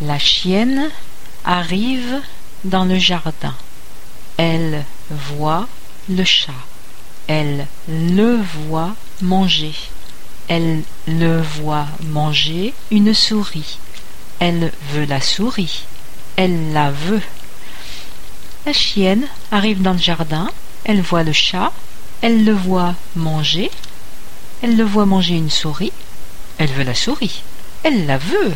La chienne arrive dans le jardin. Elle voit le chat. Elle le voit manger. Elle le voit manger une souris. Elle veut la souris. Elle la veut. La chienne arrive dans le jardin. Elle voit le chat. Elle le voit manger. Elle le voit manger une souris. Elle veut la souris. Elle la veut.